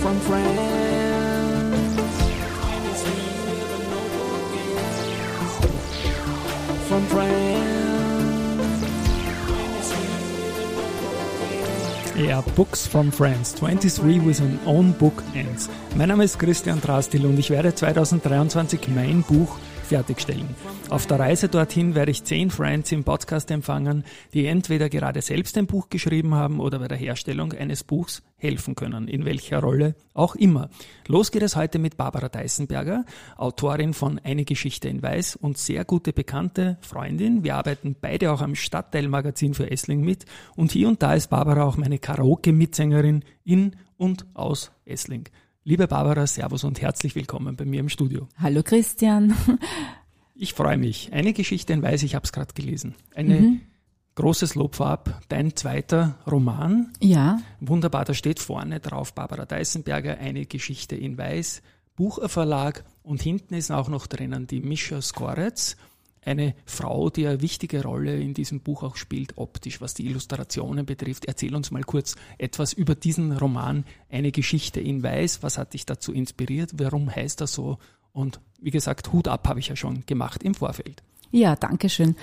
From friends. From friends. Ja, Books from Friends. 23 with an own book ends. Mein Name ist Christian Drastil und ich werde 2023 mein Buch fertigstellen. Auf der Reise dorthin werde ich zehn Friends im Podcast empfangen, die entweder gerade selbst ein Buch geschrieben haben oder bei der Herstellung eines Buchs helfen können, in welcher Rolle auch immer. Los geht es heute mit Barbara Deisenberger, Autorin von Eine Geschichte in Weiß und sehr gute bekannte Freundin. Wir arbeiten beide auch am Stadtteilmagazin für Essling mit und hier und da ist Barbara auch meine Karaoke-Mitsängerin in und aus Essling. Liebe Barbara, Servus und herzlich willkommen bei mir im Studio. Hallo Christian. Ich freue mich. Eine Geschichte in Weiß, ich habe es gerade gelesen. Eine mhm. großes Lob vorab. Dein zweiter Roman. Ja. Wunderbar, da steht vorne drauf Barbara Deisenberger, eine Geschichte in Weiß, Bucherverlag und hinten ist auch noch drinnen die Mischa Skoretz eine Frau, die eine wichtige Rolle in diesem Buch auch spielt, optisch, was die Illustrationen betrifft. Erzähl uns mal kurz etwas über diesen Roman, eine Geschichte in Weiß. Was hat dich dazu inspiriert? Warum heißt er so? Und wie gesagt, Hut ab habe ich ja schon gemacht im Vorfeld. Ja, danke schön.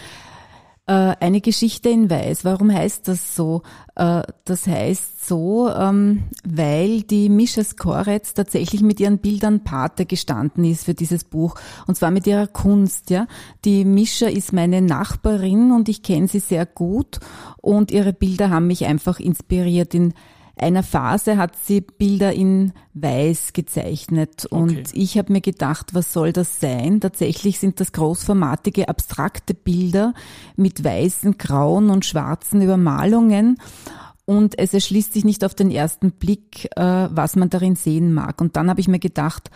Äh, eine Geschichte in Weiß. Warum heißt das so? Äh, das heißt so, ähm, weil die Mischa Skoretz tatsächlich mit ihren Bildern Pate gestanden ist für dieses Buch. Und zwar mit ihrer Kunst, ja. Die Mischa ist meine Nachbarin und ich kenne sie sehr gut und ihre Bilder haben mich einfach inspiriert in einer Phase hat sie Bilder in Weiß gezeichnet und okay. ich habe mir gedacht, was soll das sein? Tatsächlich sind das großformatige, abstrakte Bilder mit weißen, grauen und schwarzen Übermalungen und es erschließt sich nicht auf den ersten Blick, äh, was man darin sehen mag. Und dann habe ich mir gedacht,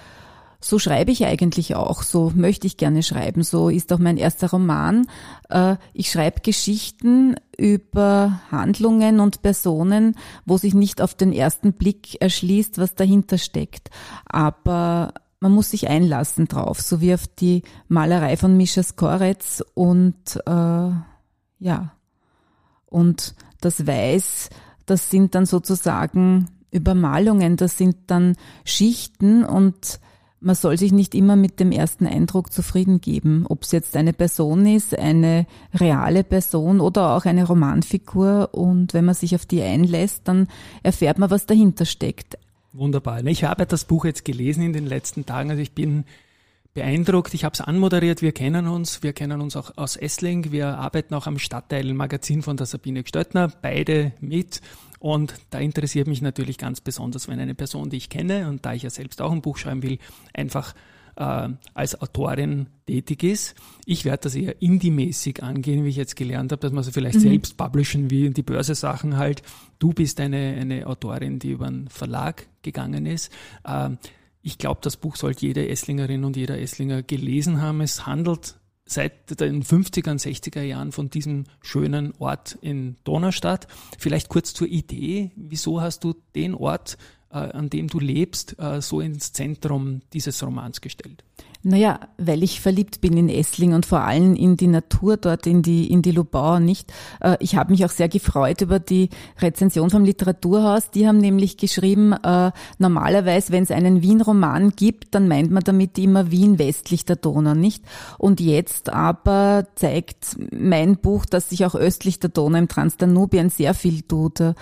so schreibe ich eigentlich auch, so möchte ich gerne schreiben. So ist auch mein erster Roman. Äh, ich schreibe Geschichten über Handlungen und Personen, wo sich nicht auf den ersten Blick erschließt, was dahinter steckt. Aber man muss sich einlassen drauf, so wie auf die Malerei von Mischa Skoretz und äh, ja, und das Weiß, das sind dann sozusagen Übermalungen, das sind dann Schichten und man soll sich nicht immer mit dem ersten Eindruck zufrieden geben, ob es jetzt eine Person ist, eine reale Person oder auch eine Romanfigur. Und wenn man sich auf die einlässt, dann erfährt man, was dahinter steckt. Wunderbar. Ich habe das Buch jetzt gelesen in den letzten Tagen. Also ich bin beeindruckt. Ich habe es anmoderiert. Wir kennen uns. Wir kennen uns auch aus Essling. Wir arbeiten auch am Stadtteil-Magazin von der Sabine Gstöttner. Beide mit. Und da interessiert mich natürlich ganz besonders, wenn eine Person, die ich kenne und da ich ja selbst auch ein Buch schreiben will, einfach äh, als Autorin tätig ist. Ich werde das eher indie-mäßig angehen, wie ich jetzt gelernt habe, dass man so vielleicht mhm. selbst publishen wie die Börse-Sachen halt. Du bist eine, eine Autorin, die über einen Verlag gegangen ist. Äh, ich glaube, das Buch sollte jede Esslingerin und jeder Esslinger gelesen haben. Es handelt seit den 50er und 60er Jahren von diesem schönen Ort in Donaustadt. Vielleicht kurz zur Idee. Wieso hast du den Ort, äh, an dem du lebst, äh, so ins Zentrum dieses Romans gestellt? Naja, weil ich verliebt bin in Essling und vor allem in die Natur dort, in die, in die Lubau, nicht? Äh, ich habe mich auch sehr gefreut über die Rezension vom Literaturhaus. Die haben nämlich geschrieben, äh, normalerweise, wenn es einen Wien-Roman gibt, dann meint man damit immer Wien westlich der Donau, nicht? Und jetzt aber zeigt mein Buch, dass sich auch östlich der Donau im Transdanubien sehr viel tut. Äh,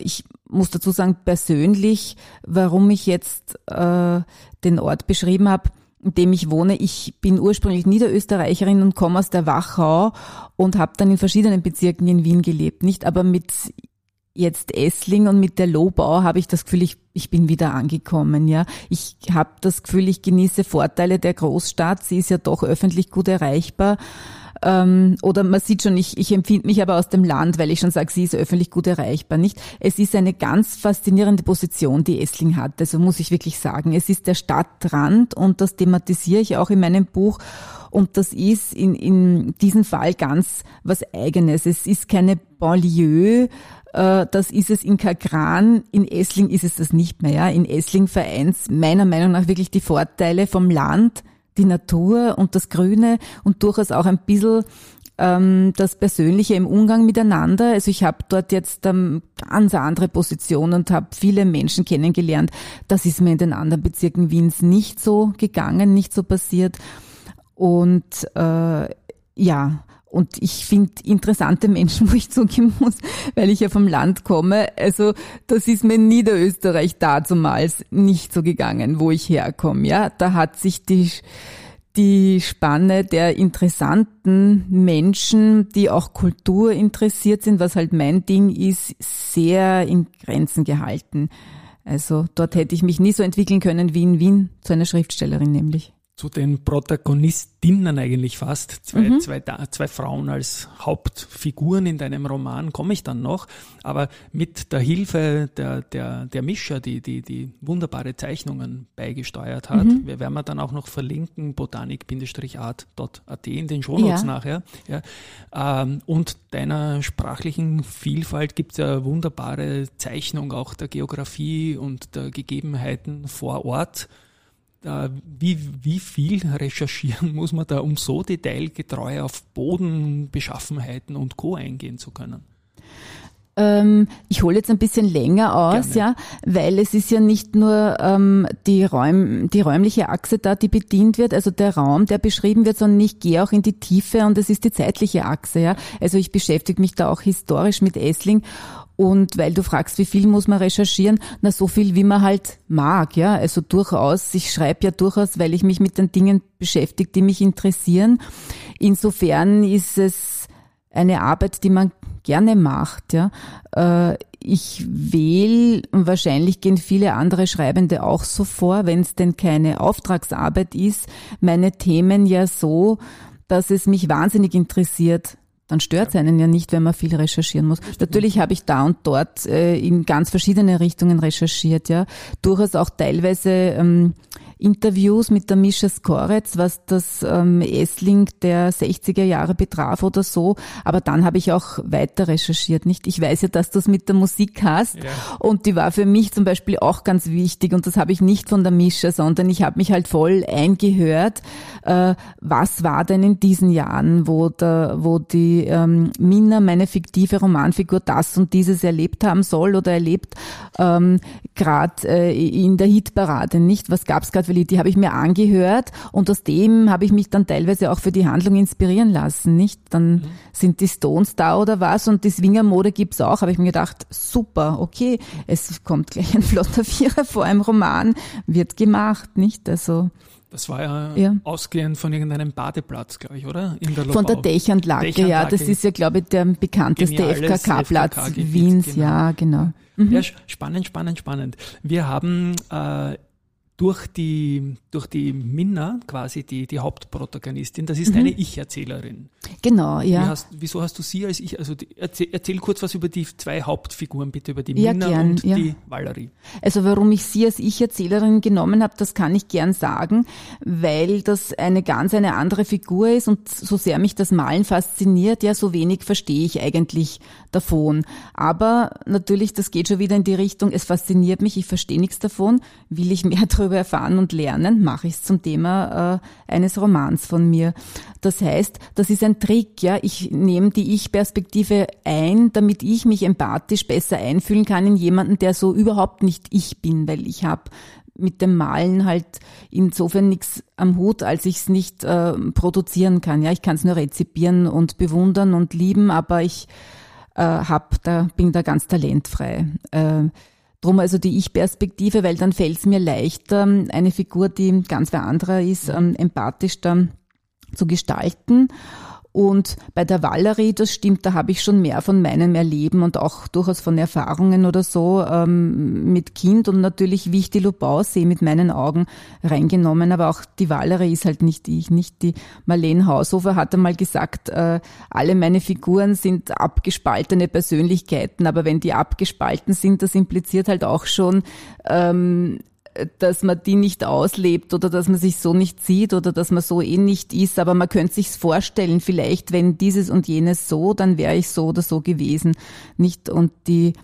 ich muss dazu sagen, persönlich, warum ich jetzt den Ort beschrieben habe, in dem ich wohne. Ich bin ursprünglich Niederösterreicherin und komme aus der Wachau und habe dann in verschiedenen Bezirken in Wien gelebt. Nicht, aber mit jetzt Essling und mit der Lobau habe ich das Gefühl, ich, ich bin wieder angekommen. Ja, ich habe das Gefühl, ich genieße Vorteile der Großstadt. Sie ist ja doch öffentlich gut erreichbar. Ähm, oder man sieht schon, ich, ich empfinde mich aber aus dem Land, weil ich schon sage, sie ist öffentlich gut erreichbar. Nicht? Es ist eine ganz faszinierende Position, die Essling hat. Also muss ich wirklich sagen. Es ist der Stadtrand und das thematisiere ich auch in meinem Buch. Und das ist in, in diesem Fall ganz was Eigenes. Es ist keine Banlieue, äh, das ist es in Kagran, in Essling ist es das nicht mehr. Ja. In Essling vereint meiner Meinung nach wirklich die Vorteile vom Land, die Natur und das Grüne und durchaus auch ein bisschen ähm, das Persönliche im Umgang miteinander. Also ich habe dort jetzt ähm, ganz andere Position und habe viele Menschen kennengelernt. Das ist mir in den anderen Bezirken Wiens nicht so gegangen, nicht so passiert. Und äh, ja, und ich finde interessante Menschen, wo ich zugeben muss, weil ich ja vom Land komme. Also das ist mir in Niederösterreich dazumals nicht so gegangen, wo ich herkomme. Ja, da hat sich die die Spanne der interessanten Menschen, die auch Kultur interessiert sind, was halt mein Ding ist, sehr in Grenzen gehalten. Also dort hätte ich mich nie so entwickeln können wie in Wien zu einer Schriftstellerin nämlich zu den Protagonistinnen eigentlich fast. Zwei, mhm. zwei, zwei Frauen als Hauptfiguren in deinem Roman komme ich dann noch. Aber mit der Hilfe der, der, der Mischer, die, die, die wunderbare Zeichnungen beigesteuert hat, mhm. wir werden wir dann auch noch verlinken, botanik-art.at in den Shownotes ja. nachher. Ja. Ähm, und deiner sprachlichen Vielfalt gibt es ja wunderbare Zeichnung auch der Geografie und der Gegebenheiten vor Ort wie, wie viel recherchieren muss man da, um so detailgetreu auf Bodenbeschaffenheiten und Co. eingehen zu können? Ähm, ich hole jetzt ein bisschen länger aus, Gerne. ja, weil es ist ja nicht nur ähm, die, Räum, die räumliche Achse da, die bedient wird, also der Raum, der beschrieben wird, sondern ich gehe auch in die Tiefe und es ist die zeitliche Achse, ja. Also ich beschäftige mich da auch historisch mit Essling und weil du fragst, wie viel muss man recherchieren? Na, so viel, wie man halt mag, ja. Also durchaus, ich schreibe ja durchaus, weil ich mich mit den Dingen beschäftige, die mich interessieren. Insofern ist es eine Arbeit, die man gerne macht, ja. Äh, ich wähle, und wahrscheinlich gehen viele andere Schreibende auch so vor, wenn es denn keine Auftragsarbeit ist, meine Themen ja so, dass es mich wahnsinnig interessiert, dann stört es einen ja nicht, wenn man viel recherchieren muss. Natürlich habe ich da und dort äh, in ganz verschiedene Richtungen recherchiert, ja. Durchaus auch teilweise ähm, Interviews mit der Mischa Skoretz, was das ähm, Essling der 60er Jahre betraf oder so. Aber dann habe ich auch weiter recherchiert, nicht? Ich weiß ja, dass du es mit der Musik hast. Ja. Und die war für mich zum Beispiel auch ganz wichtig. Und das habe ich nicht von der Mischa, sondern ich habe mich halt voll eingehört. Äh, was war denn in diesen Jahren, wo, der, wo die ähm, Minna, meine fiktive Romanfigur, das und dieses erlebt haben soll oder erlebt, ähm, gerade äh, in der Hitparade, nicht? Was gab es gerade Lied, die habe ich mir angehört und aus dem habe ich mich dann teilweise auch für die Handlung inspirieren lassen, nicht? Dann mhm. sind die Stones da oder was und die Swingermode gibt's auch, habe ich mir gedacht, super, okay, es kommt gleich ein flotter Vierer vor einem Roman, wird gemacht, nicht? Also das war ja, ja, ausgehend von irgendeinem Badeplatz, glaube ich, oder? Von der Dächernlage, Dächernlage, ja. Das ist ja, glaube ich, der bekannteste FKK-Platz FKK Wiens, genau. ja, genau. Mhm. Ja, spannend, spannend, spannend. Wir haben äh, durch die, durch die Minna, quasi die, die Hauptprotagonistin, das ist mhm. eine Ich-Erzählerin. Genau, ja. Hast, wieso hast du sie als Ich? Also die, erzähl, erzähl, kurz was über die zwei Hauptfiguren, bitte, über die ja, Minna gern, und ja. die Valerie. Also warum ich sie als Ich-Erzählerin genommen habe, das kann ich gern sagen, weil das eine ganz eine andere Figur ist und so sehr mich das Malen fasziniert, ja, so wenig verstehe ich eigentlich davon. Aber natürlich, das geht schon wieder in die Richtung, es fasziniert mich, ich verstehe nichts davon, will ich mehr darüber darüber erfahren und lernen, mache ich es zum Thema äh, eines Romans von mir. Das heißt, das ist ein Trick, ja. Ich nehme die Ich-Perspektive ein, damit ich mich empathisch besser einfühlen kann in jemanden, der so überhaupt nicht ich bin, weil ich habe mit dem Malen halt insofern nichts am Hut, als ich es nicht äh, produzieren kann. Ja, ich kann es nur rezipieren und bewundern und lieben, aber ich äh, hab da bin da ganz talentfrei. Äh, Drum also die Ich-Perspektive, weil dann fällt es mir leichter, eine Figur, die ganz wer anderer ist, ähm, empathisch dann zu gestalten. Und bei der Valerie, das stimmt, da habe ich schon mehr von meinem Erleben und auch durchaus von Erfahrungen oder so ähm, mit Kind und natürlich, wie ich die Lubau sehe, mit meinen Augen reingenommen. Aber auch die Valerie ist halt nicht ich, nicht die Marlene Haushofer hat einmal gesagt, äh, alle meine Figuren sind abgespaltene Persönlichkeiten, aber wenn die abgespalten sind, das impliziert halt auch schon ähm, dass man die nicht auslebt oder dass man sich so nicht sieht oder dass man so eh nicht ist, aber man könnte sich's vorstellen, vielleicht wenn dieses und jenes so, dann wäre ich so oder so gewesen, nicht? Und die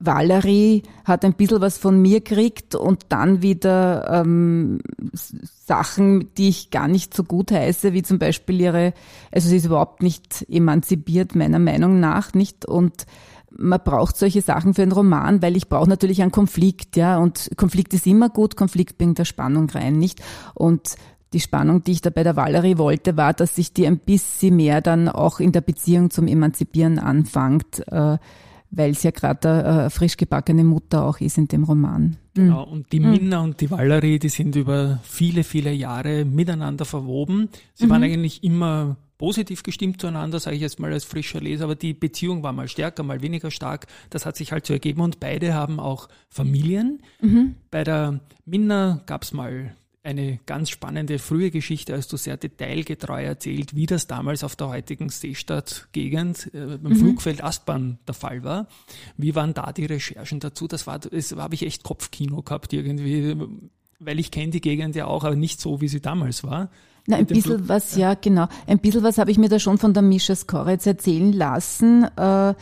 Valerie hat ein bisschen was von mir gekriegt und dann wieder ähm, Sachen, die ich gar nicht so gut heiße, wie zum Beispiel ihre, also sie ist überhaupt nicht emanzipiert, meiner Meinung nach, nicht? Und man braucht solche Sachen für einen Roman, weil ich brauche natürlich einen Konflikt, ja, und Konflikt ist immer gut, Konflikt bringt der Spannung rein, nicht? Und die Spannung, die ich da bei der Valerie wollte, war, dass sich die ein bisschen mehr dann auch in der Beziehung zum Emanzipieren anfängt, äh, weil es ja gerade eine äh, frisch gebackene Mutter auch ist in dem Roman. Genau, hm. und die hm. Minna und die Valerie, die sind über viele, viele Jahre miteinander verwoben. Sie mhm. waren eigentlich immer positiv gestimmt zueinander, sage ich jetzt mal als frischer Leser, aber die Beziehung war mal stärker, mal weniger stark. Das hat sich halt so ergeben und beide haben auch Familien. Mhm. Bei der Minna gab es mal eine ganz spannende frühe Geschichte, als du sehr detailgetreu erzählt, wie das damals auf der heutigen Seestadt-Gegend äh, beim mhm. Flugfeld Aspern der Fall war. Wie waren da die Recherchen dazu? Das war, das habe ich echt Kopfkino gehabt irgendwie, weil ich kenne die Gegend ja auch, aber nicht so, wie sie damals war. Na, ein bisschen Flug, was, ja. ja, genau. Ein bisschen was habe ich mir da schon von der Mischa Skoretz erzählen lassen. Äh,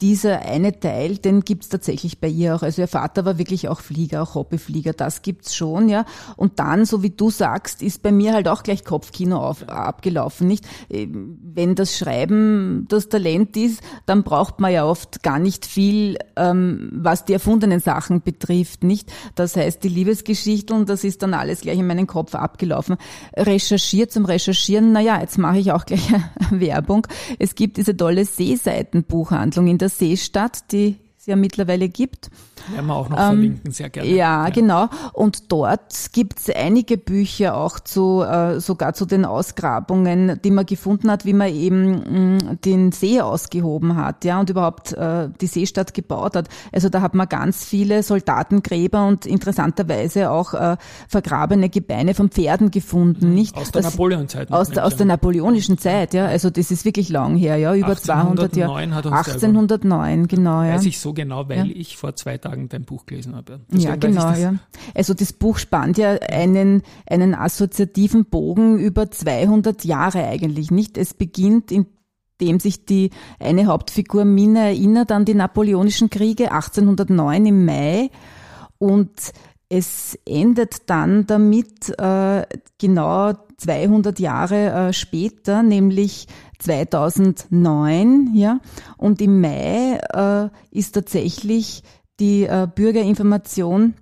dieser eine Teil, den gibt's tatsächlich bei ihr auch. Also ihr Vater war wirklich auch Flieger, auch Hobbyflieger, das gibt's schon, ja. Und dann, so wie du sagst, ist bei mir halt auch gleich Kopfkino auf, abgelaufen, nicht? Ähm, wenn das Schreiben das Talent ist, dann braucht man ja oft gar nicht viel, ähm, was die erfundenen Sachen betrifft, nicht? Das heißt, die Liebesgeschichten, das ist dann alles gleich in meinen Kopf abgelaufen. Recherchiert zum Recherchieren, naja, jetzt mache ich auch gleich Werbung. Es gibt diese tolle Seeseitenbuchhandlung in der Seestadt, die es ja mittlerweile gibt. Werden wir auch noch ähm, verlinken, sehr gerne. Ja, ja. genau. Und dort gibt es einige Bücher auch zu, äh, sogar zu den Ausgrabungen, die man gefunden hat, wie man eben mh, mm, den See ausgehoben hat, ja, und überhaupt äh, die Seestadt gebaut hat. Also da hat man ganz viele Soldatengräber und interessanterweise auch äh, vergrabene Gebeine von Pferden gefunden, mhm. nicht? Aus der Napoleonzeit. Aus, der, aus der napoleonischen Zeit, ja. Also das ist wirklich lang her, ja, über 200 Jahre. 1809, genau, ja. Weiß ich so genau, weil ja. ich vor zwei Tagen dein Buch gelesen habe. Deswegen ja, genau, ja. Also das Buch spannt ja einen, einen assoziativen Bogen über 200 Jahre eigentlich nicht. Es beginnt in dem sich die eine Hauptfigur Mina erinnert an die Napoleonischen Kriege 1809 im Mai und es endet dann damit äh, genau 200 Jahre äh, später, nämlich 2009, ja. Und im Mai äh, ist tatsächlich die äh, Bürgerinformation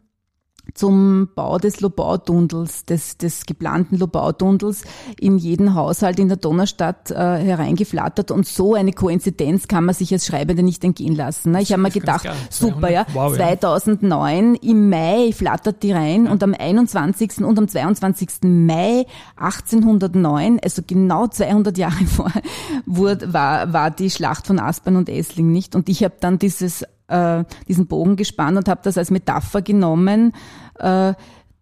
zum Bau des Lobau-Tunnels, des, des geplanten Lobau-Tunnels in jeden Haushalt in der Donnerstadt äh, hereingeflattert und so eine Koinzidenz kann man sich als Schreibende nicht entgehen lassen. Ne? Ich habe mir gedacht, super, ja, wow, 2009 ja. im Mai flattert die rein ja. und am 21. und am 22. Mai 1809, also genau 200 Jahre vor, wurde, war, war die Schlacht von Aspern und Essling nicht und ich habe dann dieses äh, diesen Bogen gespannt und habe das als Metapher genommen, äh,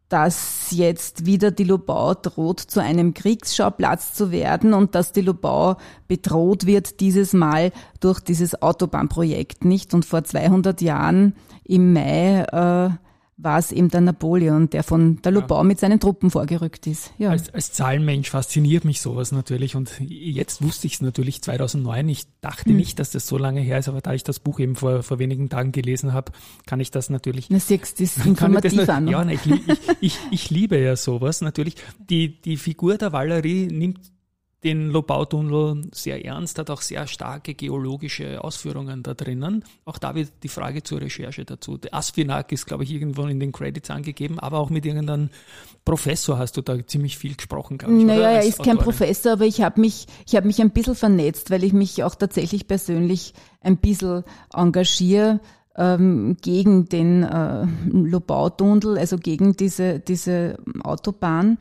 dass jetzt wieder die Lobau droht, zu einem Kriegsschauplatz zu werden und dass die Lobau bedroht wird dieses Mal durch dieses Autobahnprojekt, nicht? Und vor 200 Jahren im Mai äh, war es eben der Napoleon, der von der Lobau ja. mit seinen Truppen vorgerückt ist. Ja. Als, als Zahlenmensch fasziniert mich sowas natürlich und jetzt wusste ich es natürlich 2009. Ich dachte hm. nicht, dass das so lange her ist, aber da ich das Buch eben vor, vor wenigen Tagen gelesen habe, kann ich das natürlich. Na, siehst, das informativ an. Ja, ich, ich, ich, ich liebe ja sowas natürlich. Die, die Figur der Valerie nimmt den Lobautunnel sehr ernst, hat auch sehr starke geologische Ausführungen da drinnen. Auch da wird die Frage zur Recherche dazu. Der Aspinac ist, glaube ich, irgendwo in den Credits angegeben, aber auch mit irgendeinem Professor hast du da ziemlich viel gesprochen, glaube ich. Naja, er ist Autorin. kein Professor, aber ich habe mich, ich habe mich ein bisschen vernetzt, weil ich mich auch tatsächlich persönlich ein bisschen engagiere ähm, gegen den äh, Lobautunnel, also gegen diese, diese Autobahn.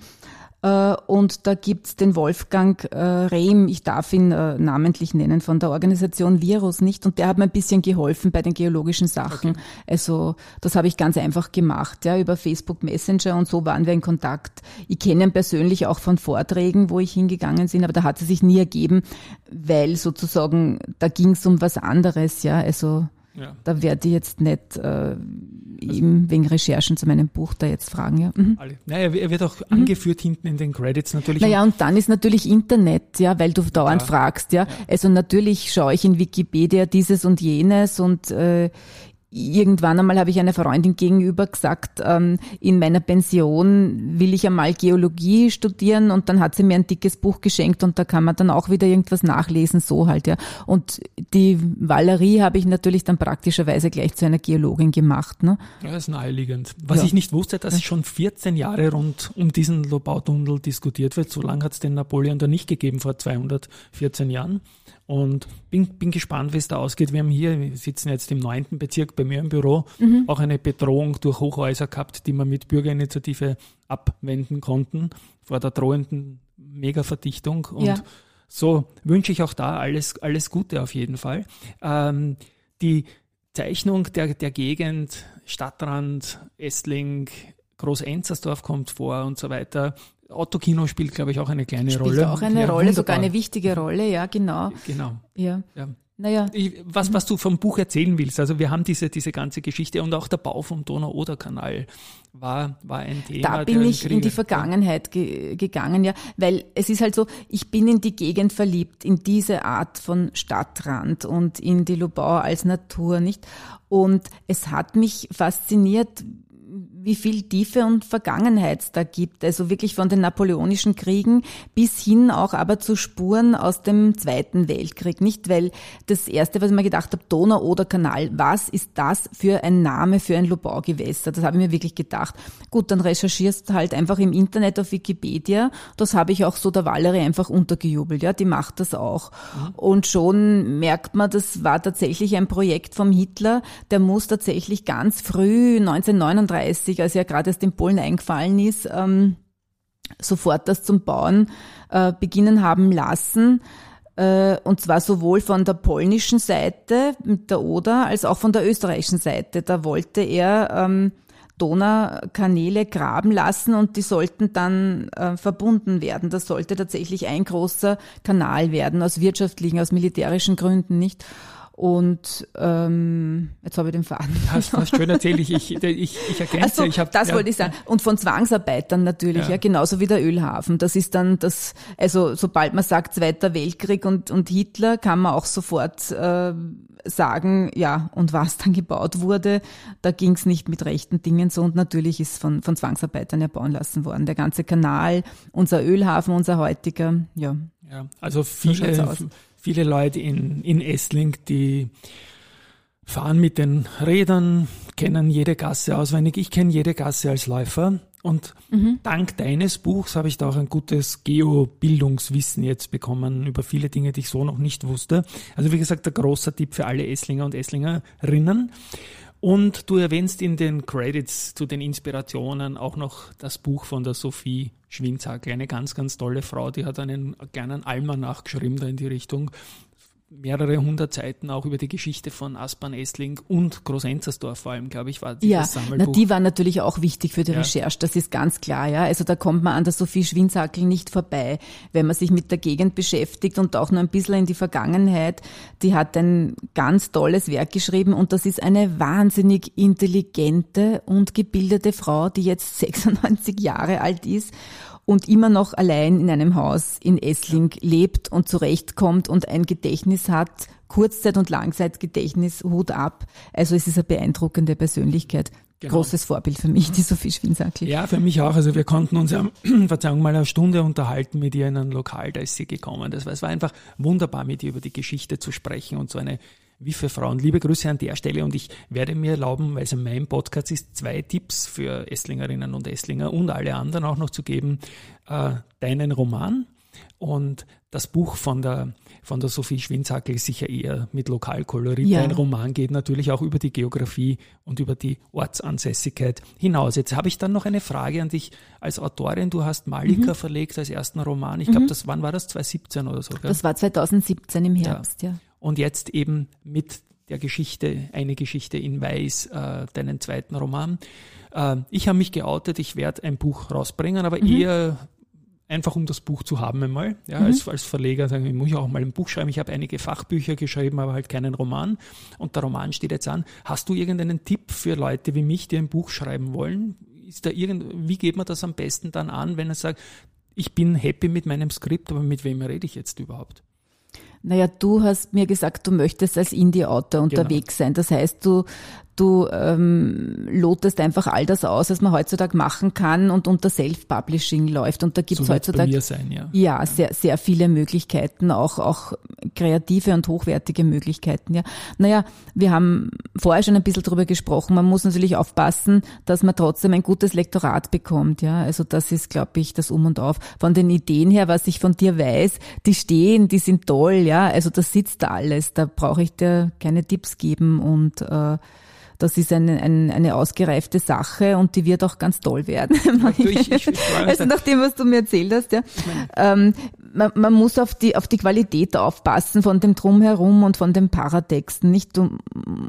Äh, und da gibt's den Wolfgang äh, Rehm, ich darf ihn äh, namentlich nennen, von der Organisation Virus nicht. Und der hat mir ein bisschen geholfen bei den geologischen Sachen. Okay. Also das habe ich ganz einfach gemacht, ja, über Facebook Messenger und so waren wir in Kontakt. Ich kenne ihn persönlich auch von Vorträgen, wo ich hingegangen bin, aber da hat es sich nie ergeben, weil sozusagen da ging's um was anderes, ja. Also ja. Da werde ich jetzt nicht äh, ihm wegen Recherchen zu meinem Buch da jetzt fragen. Ja. Mhm. Naja, er wird auch mhm. angeführt hinten in den Credits natürlich. Naja, und dann ist natürlich Internet, ja, weil du dauernd ja. fragst, ja. ja. Also natürlich schaue ich in Wikipedia dieses und jenes und äh, irgendwann einmal habe ich einer Freundin gegenüber gesagt, ähm, in meiner Pension will ich einmal Geologie studieren und dann hat sie mir ein dickes Buch geschenkt und da kann man dann auch wieder irgendwas nachlesen, so halt, ja. Und die Valerie habe ich natürlich dann praktischerweise gleich zu einer Geologin gemacht, ne. Ja, das ist naheliegend. Was ja. ich nicht wusste, dass schon 14 Jahre rund um diesen Lobautunnel diskutiert wird. So lange hat es den Napoleon da nicht gegeben vor 214 Jahren. Und bin, bin gespannt, wie es da ausgeht. Wir haben hier, wir sitzen jetzt im neunten Bezirk bei mir im Büro, mhm. auch eine Bedrohung durch Hochhäuser gehabt, die wir mit Bürgerinitiative abwenden konnten vor der drohenden Megaverdichtung. Und ja. so wünsche ich auch da alles, alles Gute auf jeden Fall. Ähm, die Zeichnung der, der Gegend, Stadtrand, Estling, Groß-Enzersdorf kommt vor und so weiter. Autokino spielt, glaube ich, auch eine kleine spielt Rolle. Spielt auch eine ja, Rolle, wunderbar. sogar eine wichtige Rolle, ja, genau. Genau. Ja. ja. Naja. Was, was du vom Buch erzählen willst, also wir haben diese, diese ganze Geschichte und auch der Bau vom Donau-Oder-Kanal war, war ein Thema. Da bin ich in die Vergangenheit ge gegangen, ja, weil es ist halt so, ich bin in die Gegend verliebt, in diese Art von Stadtrand und in die Lubau als Natur, nicht? Und es hat mich fasziniert, wie viel Tiefe und Vergangenheit es da gibt. Also wirklich von den napoleonischen Kriegen bis hin auch aber zu Spuren aus dem Zweiten Weltkrieg. Nicht, weil das erste, was ich mir gedacht habe, Donau-Oder-Kanal, was ist das für ein Name für ein Lobau-Gewässer? Das habe ich mir wirklich gedacht. Gut, dann recherchierst halt einfach im Internet auf Wikipedia. Das habe ich auch so der Valerie einfach untergejubelt. Ja, die macht das auch. Mhm. Und schon merkt man, das war tatsächlich ein Projekt vom Hitler. Der muss tatsächlich ganz früh, 1939, 1990, als ja gerade erst in Polen eingefallen ist, ähm, sofort das zum Bauen äh, beginnen haben lassen. Äh, und zwar sowohl von der polnischen Seite mit der Oder als auch von der österreichischen Seite. Da wollte er ähm, Donaukanäle graben lassen und die sollten dann äh, verbunden werden. Das sollte tatsächlich ein großer Kanal werden, aus wirtschaftlichen, aus militärischen Gründen nicht. Und ähm, jetzt habe ich den Faden. Hast, hast schön erzählt, ich, ich, ich, ich ergänze. So, ich hab, das ja. wollte ich sagen. Und von Zwangsarbeitern natürlich, ja. ja. genauso wie der Ölhafen. Das ist dann das, also sobald man sagt Zweiter Weltkrieg und, und Hitler, kann man auch sofort äh, sagen, ja, und was dann gebaut wurde, da ging es nicht mit rechten Dingen so. Und natürlich ist von, von Zwangsarbeitern erbauen lassen worden. Der ganze Kanal, unser Ölhafen, unser heutiger, ja. Ja, also viele, so viele Leute in, in Essling, die fahren mit den Rädern, kennen jede Gasse auswendig. Ich kenne jede Gasse als Läufer. Und mhm. dank deines Buchs habe ich da auch ein gutes Geobildungswissen jetzt bekommen über viele Dinge, die ich so noch nicht wusste. Also wie gesagt, der großer Tipp für alle Esslinger und Esslingerinnen. Und du erwähnst in den Credits zu den Inspirationen auch noch das Buch von der Sophie Schwinzack, eine ganz, ganz tolle Frau, die hat einen kleinen Almanach geschrieben da in die Richtung mehrere hundert Seiten auch über die Geschichte von Aspern, Essling und Großenzersdorf vor allem, glaube ich, war dieses ja, Sammelbuch. Ja, die war natürlich auch wichtig für die ja. Recherche, das ist ganz klar, ja. Also da kommt man an der Sophie Schwinsackel nicht vorbei, wenn man sich mit der Gegend beschäftigt und auch nur ein bisschen in die Vergangenheit. Die hat ein ganz tolles Werk geschrieben und das ist eine wahnsinnig intelligente und gebildete Frau, die jetzt 96 Jahre alt ist und immer noch allein in einem Haus in Essling lebt und zurechtkommt und ein Gedächtnis hat, Kurzzeit- und Langzeitgedächtnis, Hut ab. Also es ist eine beeindruckende Persönlichkeit. Genau. Großes Vorbild für mich, die Sophie Schwinsackel. Ja, für mich auch. Also wir konnten uns ja, Verzeihung, mal eine Stunde unterhalten mit ihr in einem Lokal, da ist sie gekommen. Das war, es war einfach wunderbar, mit ihr über die Geschichte zu sprechen und so eine wie für Frauen. Liebe Grüße an der Stelle und ich werde mir erlauben, weil es in meinem Podcast ist, zwei Tipps für Esslingerinnen und Esslinger und alle anderen auch noch zu geben. Äh, deinen Roman und das Buch von der, von der Sophie Schwinzackel ist sicher eher mit Lokalkolorit. Ja. Ein Roman geht natürlich auch über die Geografie und über die Ortsansässigkeit hinaus. Jetzt habe ich dann noch eine Frage an dich als Autorin. Du hast Malika mhm. verlegt als ersten Roman. Ich glaube, mhm. das wann war das? 2017 oder so? Gell? Das war 2017 im Herbst, ja. ja und jetzt eben mit der Geschichte, eine Geschichte in Weiß, äh, deinen zweiten Roman. Äh, ich habe mich geoutet, ich werde ein Buch rausbringen, aber mhm. eher einfach um das Buch zu haben einmal. Ja, mhm. als, als Verleger sagen, ich muss ja auch mal ein Buch schreiben. Ich habe einige Fachbücher geschrieben, aber halt keinen Roman. Und der Roman steht jetzt an. Hast du irgendeinen Tipp für Leute wie mich, die ein Buch schreiben wollen? Ist da irgend, wie geht man das am besten dann an, wenn er sagt, ich bin happy mit meinem Skript, aber mit wem rede ich jetzt überhaupt? Naja, du hast mir gesagt, du möchtest als Indie-Autor genau. unterwegs sein. Das heißt, du, du ähm, lotest einfach all das aus, was man heutzutage machen kann und unter Self-Publishing läuft. Und da gibt es So heutzutage sein, ja. ja, sehr, sehr viele Möglichkeiten, auch, auch kreative und hochwertige Möglichkeiten. Ja. Naja, wir haben vorher schon ein bisschen drüber gesprochen. Man muss natürlich aufpassen, dass man trotzdem ein gutes Lektorat bekommt. Ja. Also das ist, glaube ich, das Um und Auf. Von den Ideen her, was ich von dir weiß, die stehen, die sind toll. Ja. Also das sitzt da alles. Da brauche ich dir keine Tipps geben und äh, das ist eine, eine, eine ausgereifte Sache und die wird auch ganz toll werden. du, ich- ich- also nach dem, was du mir erzählt hast, ja. Ähm, man, man muss auf die, auf die Qualität aufpassen von dem Drumherum und von den Paratexten. Nicht, du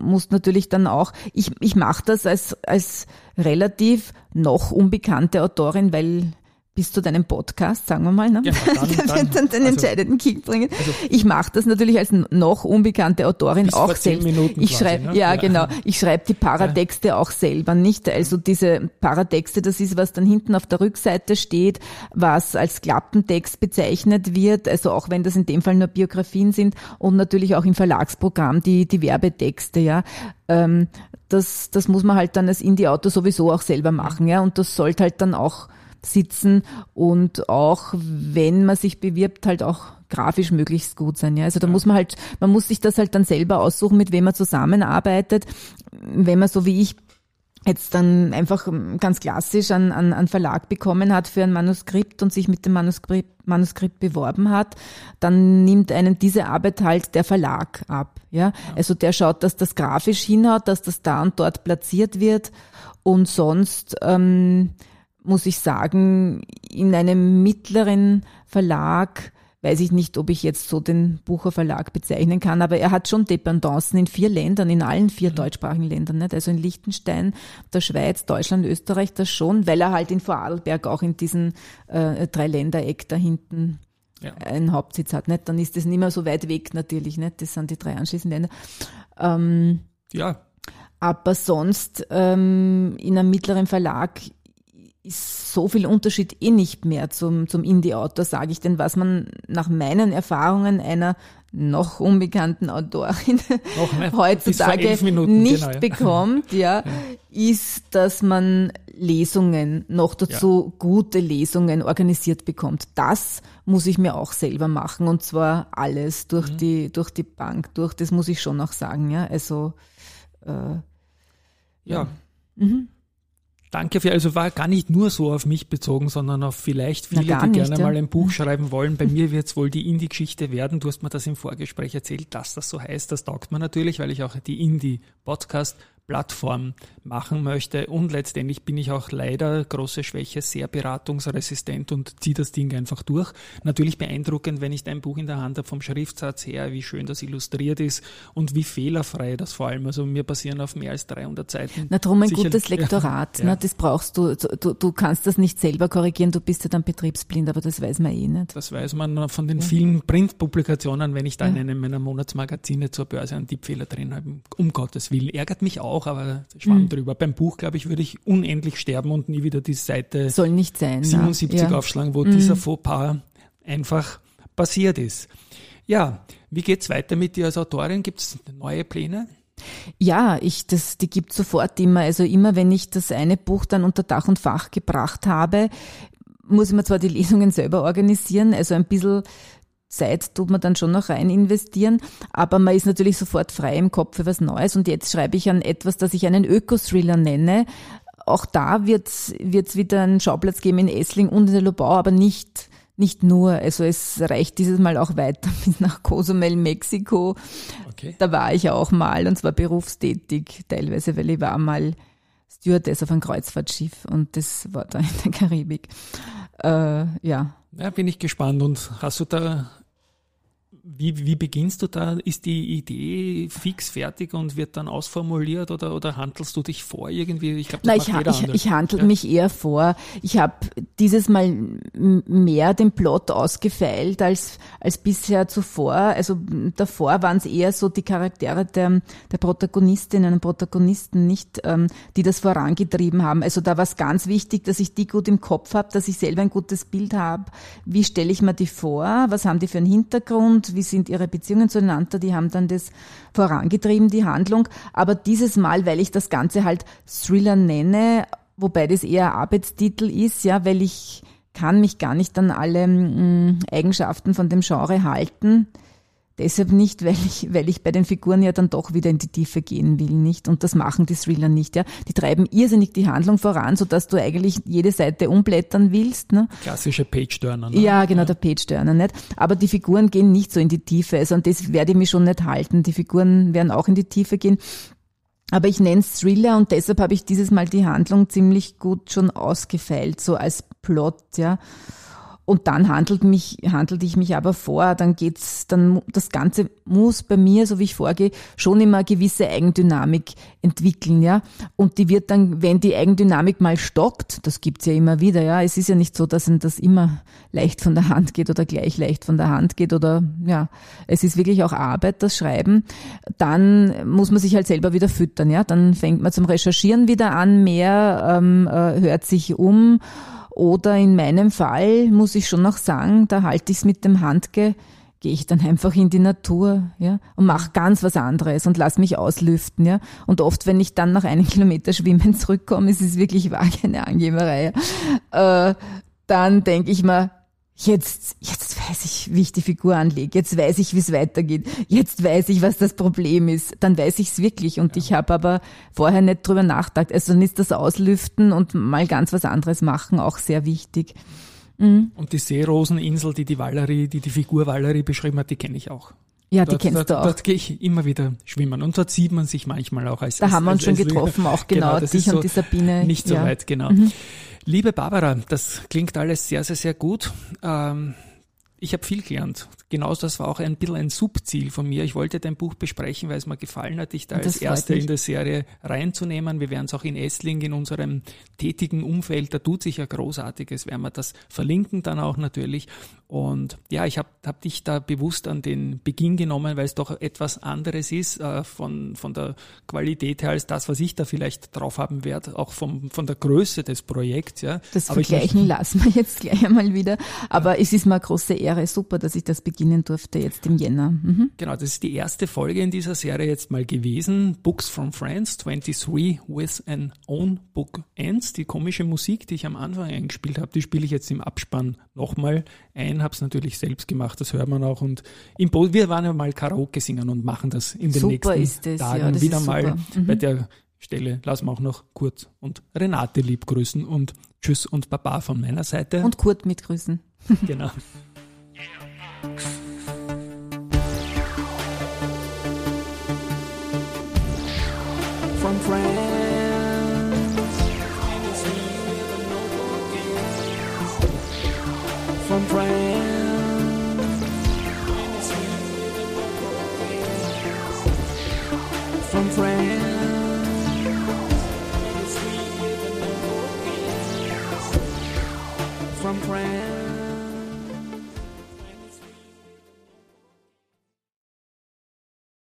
musst natürlich dann auch, ich, ich mache das als, als relativ noch unbekannte Autorin, weil bis zu deinem Podcast, sagen wir mal, ne? Genau, dann- der dann- wird dann den also- entscheidenden Kick bringen. ich mache das natürlich als noch unbekannte Autorin auch selbst. Minuten ich schreibe, ne? ja, Ja. genau, ich schreibe die Paratexte auch selber nicht. Also diese Paratexte, das ist, was dann hinten auf der Rückseite steht, was als Klappentext bezeichnet wird. Also auch wenn das in dem Fall nur Biografien sind und natürlich auch im Verlagsprogramm die, die Werbetexte, ja. Ähm, das, das muss man halt dann als Indie-Autor sowieso auch selber machen, ja. Und das sollte halt dann auch sitzen und auch wenn man sich bewirbt, halt auch grafisch möglichst gut sein. Ja, also da muss man halt, man muss sich das halt dann selber aussuchen, mit wem man zusammenarbeitet. Wenn man so wie ich jetzt dann einfach ganz klassisch an, an, an Verlag bekommen hat für ein Manuskript und sich mit dem Manuskript, Manuskript beworben hat, dann nimmt einen diese Arbeit halt der Verlag ab. Ja? Also der schaut, dass das grafisch hinhaut, dass das da und dort platziert wird und sonst ähm, muss ich sagen, in einem mittleren Verlag weiß ich nicht, ob ich jetzt so den Bucher Verlag bezeichnen kann, aber er hat schon Dependancen in vier Ländern, in allen vier deutschsprachigen Ländern, nicht? Also in Liechtenstein, der Schweiz, Deutschland, Österreich, das schon, weil er halt in Vorarlberg auch in diesem äh, Dreiländereck da hinten Ja. einen Hauptsitz hat, nicht? Dann ist das nicht mehr so weit weg natürlich, nicht? Das sind die drei anschließenden Länder. Ähm, Ja, aber sonst ähm, in einem mittleren Verlag ist so viel Unterschied eh nicht mehr zum, zum Indie-Autor, sage ich. Denn was man nach meinen Erfahrungen einer noch unbekannten Autorin Noch heutzutage Minuten, nicht genau, ja. bekommt, ja, ist, dass man Lesungen, noch dazu gute Lesungen organisiert bekommt. Das muss ich mir auch selber machen und zwar alles durch Mhm. die durch die Bank durch. Das muss ich schon auch sagen, ja. Also äh, ja. Mhm. Danke für, also war gar nicht nur so auf mich bezogen, sondern auf vielleicht viele, die nicht, gerne ja. mal ein Buch schreiben wollen. Bei mir wird es wohl die Indie-Geschichte werden. Du hast mir das im Vorgespräch erzählt, dass das so heißt. Das taugt mir natürlich, weil ich auch die Indie-Podcast-Plattform machen möchte. Und letztendlich bin ich auch leider, große Schwäche, sehr beratungsresistent und ziehe das Ding einfach durch. Natürlich beeindruckend, wenn ich dein Buch in der Hand habe, vom Schriftsatz her, wie schön das illustriert ist und wie fehlerfrei das vor allem. Also mir passieren auf mehr als 300 Seiten. Na drum ein gutes Lektorat, Ja, ne, ja. das brauchst du. du. Du kannst das nicht selber korrigieren, du bist ja dann betriebsblind, aber das weiß man eh nicht. Das weiß man von den vielen Printpublikationen, wenn ich da in Ja. einem meiner Monatsmagazine zur Börse einen Tippfehler drin habe. Um Gottes Willen. Ärgert mich auch, aber schwamm Mhm. Drüber. Beim Buch, glaube ich, würde ich unendlich sterben und nie wieder die Seite Soll nicht sein. ne? 77 ja. aufschlagen, wo Mhm. dieser Fauxpas einfach passiert ist. Ja, wie geht's weiter mit dir als Autorin? Gibt's neue Pläne? Ja, ich, das, die gibt sofort immer. Also immer, wenn ich das eine Buch dann unter Dach und Fach gebracht habe, muss ich mir zwar die Lesungen selber organisieren, also ein bisschen Zeit tut man dann schon noch rein investieren, aber man ist natürlich sofort frei im Kopf für was Neues und jetzt schreibe ich an etwas, das ich einen Öko-Thriller nenne. Auch da wird es wieder einen Schauplatz geben in Essling und in der Lobau, aber nicht nicht nur, also es reicht dieses Mal auch weiter bis nach Cozumel, Mexiko. Okay. Da war ich auch mal und zwar berufstätig teilweise, weil ich war mal Stewardess auf einem Kreuzfahrtschiff und das war da in der Karibik. Äh, ja. Ja, bin ich gespannt. Und hast du da, wie, wie beginnst du da? Ist die Idee fix fertig und wird dann ausformuliert oder, oder handelst du dich vor irgendwie? Ich glaube, ich, ha- ich, ich handle Ja. mich eher vor. Ich habe dieses Mal mehr den Plot ausgefeilt als, als bisher zuvor. Also davor waren es eher so die Charaktere der, der Protagonistinnen und Protagonisten, nicht, ähm, die das vorangetrieben haben. Also da war es ganz wichtig, dass ich die gut im Kopf habe, dass ich selber ein gutes Bild habe. Wie stelle ich mir die vor? Was haben die für einen Hintergrund? Wie sind ihre Beziehungen zueinander, die haben dann das vorangetrieben, die Handlung. Aber dieses Mal, weil ich das Ganze halt Thriller nenne, wobei das eher Arbeitstitel ist, ja, weil ich kann mich gar nicht an alle mh, Eigenschaften von dem Genre halten. Deshalb nicht, weil ich, weil ich bei den Figuren ja dann doch wieder in die Tiefe gehen will, nicht? Und das machen die Thriller nicht, ja. Die treiben irrsinnig die Handlung voran, so dass du eigentlich jede Seite umblättern willst, ne? Klassische Page-Turner, ne? Ja, genau, ja. der Page-Turner, nicht? Aber die Figuren gehen nicht so in die Tiefe, also an das werde ich mich schon nicht halten. Die Figuren werden auch in die Tiefe gehen. Aber ich nenne es Thriller und deshalb habe ich dieses Mal die Handlung ziemlich gut schon ausgefeilt, so als Plot, ja. Und dann handelt mich, handelt ich mich aber vor, dann geht's, dann, das Ganze muss bei mir, so wie ich vorgehe, schon immer eine gewisse Eigendynamik entwickeln, ja. Und die wird dann, wenn die Eigendynamik mal stockt, das gibt's ja immer wieder, ja. Es ist ja nicht so, dass das immer leicht von der Hand geht oder gleich leicht von der Hand geht oder, ja. Es ist wirklich auch Arbeit, das Schreiben. Dann muss man sich halt selber wieder füttern, ja. Dann fängt man zum Recherchieren wieder an, mehr, ähm, äh, hört sich um, oder in meinem Fall muss ich schon noch sagen, da halte ich es mit dem Handge, gehe ich dann einfach in die Natur, ja, und mache ganz was anderes und lass mich auslüften, ja. Und oft, wenn ich dann nach einem Kilometer Schwimmen zurückkomme, ist es wirklich wahr keine Angeberei. Äh, dann denke ich mir, jetzt, jetzt weiß ich, wie ich die Figur anlege, jetzt weiß ich, wie es weitergeht, jetzt weiß ich, was das Problem ist, dann weiß ich es wirklich und ja. ich habe aber vorher nicht drüber nachgedacht. Also dann ist das Auslüften und mal ganz was anderes machen auch sehr wichtig. Mhm. Und die Seeroseninsel, die die Valerie, die die Figur Valerie beschrieben hat, die kenne ich auch. Ja, dort, die kennst dort, du auch. Dort gehe ich immer wieder schwimmen und dort sieht man sich manchmal auch als Da als, haben wir uns als, schon getroffen, auch genau, genau dich so und die Sabine. Nicht so ja. weit, genau. Mhm. Liebe Barbara, das klingt alles sehr, sehr, sehr gut. Ähm, ich habe viel gelernt. Genauso, das war auch ein bisschen ein Subziel von mir. Ich wollte dein Buch besprechen, weil es mir gefallen hat, dich da als Erster in der Serie reinzunehmen. Wir werden es auch in Essling, in unserem tätigen Umfeld, da tut sich ja Großartiges, werden wir das verlinken dann auch natürlich. Und ja, ich habe hab dich da bewusst an den Beginn genommen, weil es doch etwas anderes ist äh, von, von der Qualität her als das, was ich da vielleicht drauf haben werde, auch vom, von der Größe des Projekts. Ja. Das Aber Vergleichen lassen wir jetzt gleich einmal wieder. Aber ja. es ist mir eine große Ehre, super, dass ich das beginnen durfte jetzt im Jänner. Mhm. Genau, das ist die erste Folge in dieser Serie jetzt mal gewesen. Books from Friends 23 with an Own Book Ends. Die komische Musik, die ich am Anfang eingespielt habe, die spiele ich jetzt im Abspann nochmal ein, habe es natürlich selbst gemacht, das hört man auch. Und im Bo wir waren ja mal Karaoke singen und machen das in den super nächsten das, Tagen ja, wieder mal. Mhm. Bei der Stelle lassen wir auch noch Kurt und Renate lieb grüßen und Tschüss und Baba von meiner Seite. Und Kurt mitgrüßen. genau. From friends.